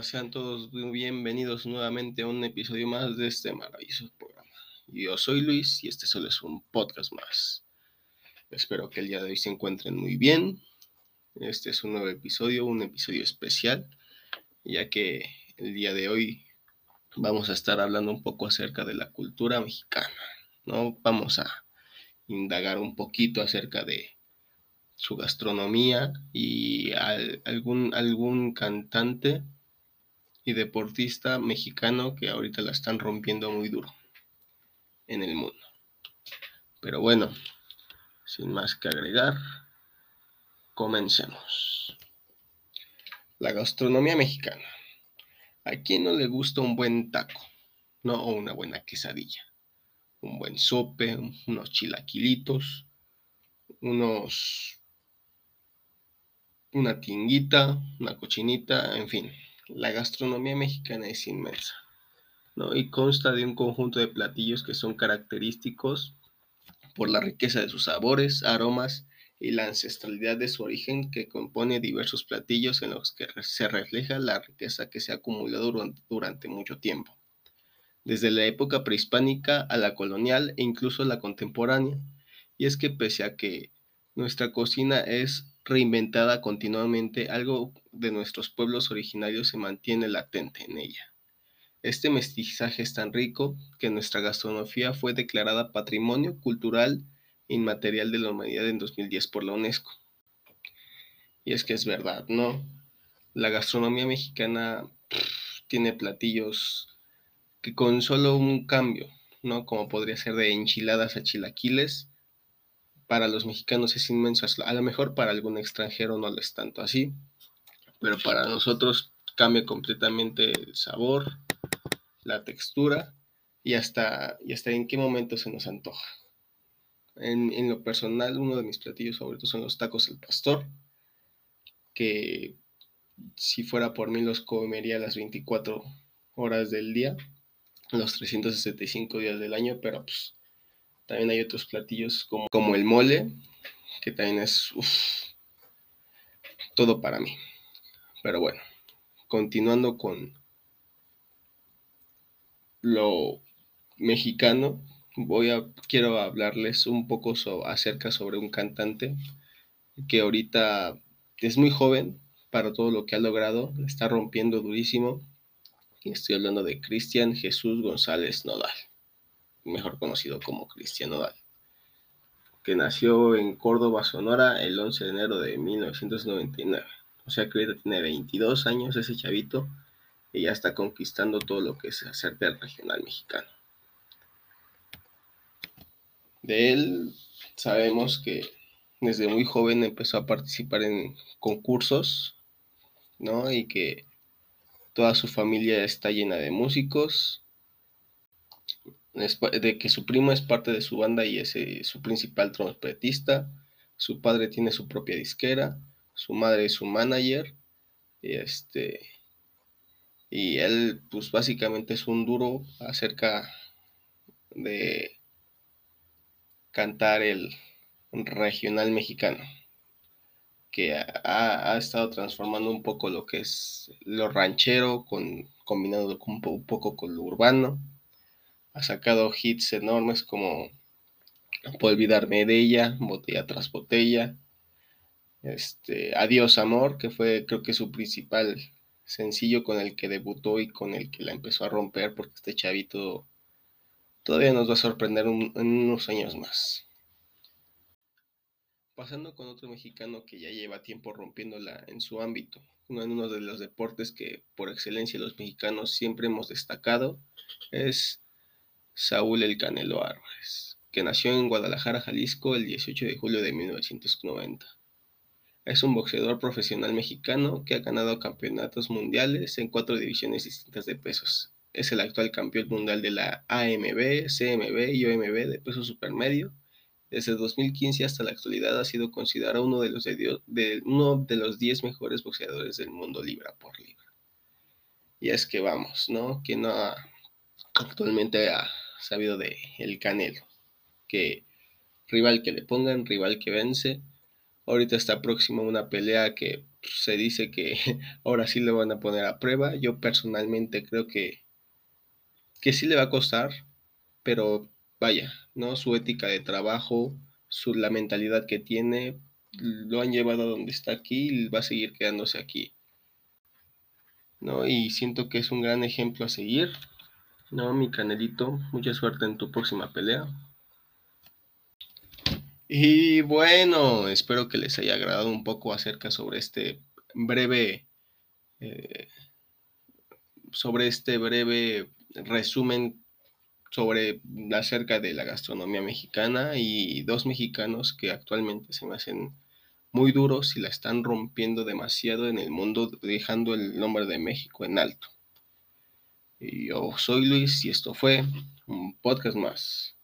Sean todos bienvenidos nuevamente a un episodio más de este maravilloso programa. Yo soy Luis y este solo es un podcast más. Espero que el día de hoy se encuentren muy bien. Este es un nuevo episodio, un episodio especial, ya que el día de hoy vamos a estar hablando un poco acerca de la cultura mexicana. ¿no? Vamos a indagar un poquito acerca de su gastronomía y algún, algún cantante y deportista mexicano que ahorita la están rompiendo muy duro en el mundo. Pero bueno, sin más que agregar, comencemos. La gastronomía mexicana. ¿A quién no le gusta un buen taco? No, o una buena quesadilla. Un buen sope, unos chilaquilitos, unos una tinguita, una cochinita, en fin. La gastronomía mexicana es inmensa, ¿no? Y consta de un conjunto de platillos que son característicos por la riqueza de sus sabores, aromas y la ancestralidad de su origen que compone diversos platillos en los que se refleja la riqueza que se ha acumulado durante, durante mucho tiempo, desde la época prehispánica a la colonial e incluso la contemporánea. Y es que pese a que nuestra cocina es reinventada continuamente, algo de nuestros pueblos originarios se mantiene latente en ella. Este mestizaje es tan rico que nuestra gastronomía fue declarada Patrimonio Cultural Inmaterial de la Humanidad en 2010 por la UNESCO. Y es que es verdad, ¿no? La gastronomía mexicana tiene platillos que con solo un cambio, ¿no? Como podría ser de enchiladas a chilaquiles, para los mexicanos es inmenso. A lo mejor para algún extranjero no lo es tanto así, pero para nosotros cambia completamente el sabor, la textura y hasta, y hasta en qué momento se nos antoja. En, en lo personal, uno de mis platillos favoritos son los tacos al pastor, que si fuera por mí los comería las 24 horas del día, los 365 días del año, pero pues también hay otros platillos como, como el mole, que también es todo para mí. Pero bueno, continuando con lo mexicano, voy a quiero hablarles un poco acerca sobre un cantante que ahorita es muy joven para todo lo que ha logrado, está rompiendo durísimo. Estoy hablando de Cristian Jesús González Nodal mejor conocido como Cristiano Dal, que nació en Córdoba, Sonora, el 11 de enero de 1999. O sea que ahorita tiene 22 años ese chavito y ya está conquistando todo lo que es acerca del regional mexicano. De él sabemos que desde muy joven empezó a participar en concursos, ¿no? Y que toda su familia está llena de músicos de que su primo es parte de su banda y es eh, su principal trompetista, su padre tiene su propia disquera, su madre es su manager, y este, y él pues básicamente es un duro acerca de cantar el regional mexicano que ha, estado transformando un poco lo que es lo ranchero con combinado un poco con lo urbano ha sacado hits enormes como Puedo olvidarme de ella, botella tras botella. Este, Adiós Amor, que fue creo que su principal sencillo con el que debutó y con el que la empezó a romper, porque este chavito todavía nos va a sorprender en unos años más. Pasando con otro mexicano que ya lleva tiempo rompiéndola en su ámbito, uno de los deportes que por excelencia los mexicanos siempre hemos destacado, es Saúl El Canelo Álvarez, que nació en Guadalajara, Jalisco, el 18 de julio de 1990. Es un boxeador profesional mexicano que ha ganado campeonatos mundiales en cuatro divisiones distintas de pesos. Es el actual campeón mundial de la AMB, CMB y OMB de peso supermedio. Desde 2015 hasta la actualidad ha sido considerado uno de los, de, uno de los 10 mejores boxeadores del mundo libra por libra. Y es que vamos, ¿no? Que no actualmente ha sabido de El Canelo, que rival que le pongan, rival que vence, Ahorita está próxima una pelea que se dice que ahora sí le van a poner a prueba. Yo personalmente creo que, que sí le va a costar, pero vaya, ¿no? Su ética de trabajo, su, la mentalidad que tiene, lo han llevado a donde está aquí y va a seguir quedándose aquí. ¿No? Y siento que es un gran ejemplo a seguir. No, mi canelito, mucha suerte en tu próxima pelea. Y bueno, espero que les haya agradado un poco acerca sobre este breve, eh, sobre este breve resumen sobre acerca de la gastronomía mexicana y dos mexicanos que actualmente se me hacen muy duros y la están rompiendo demasiado en el mundo, dejando el nombre de México en alto. Yo soy Luis y esto fue un podcast más.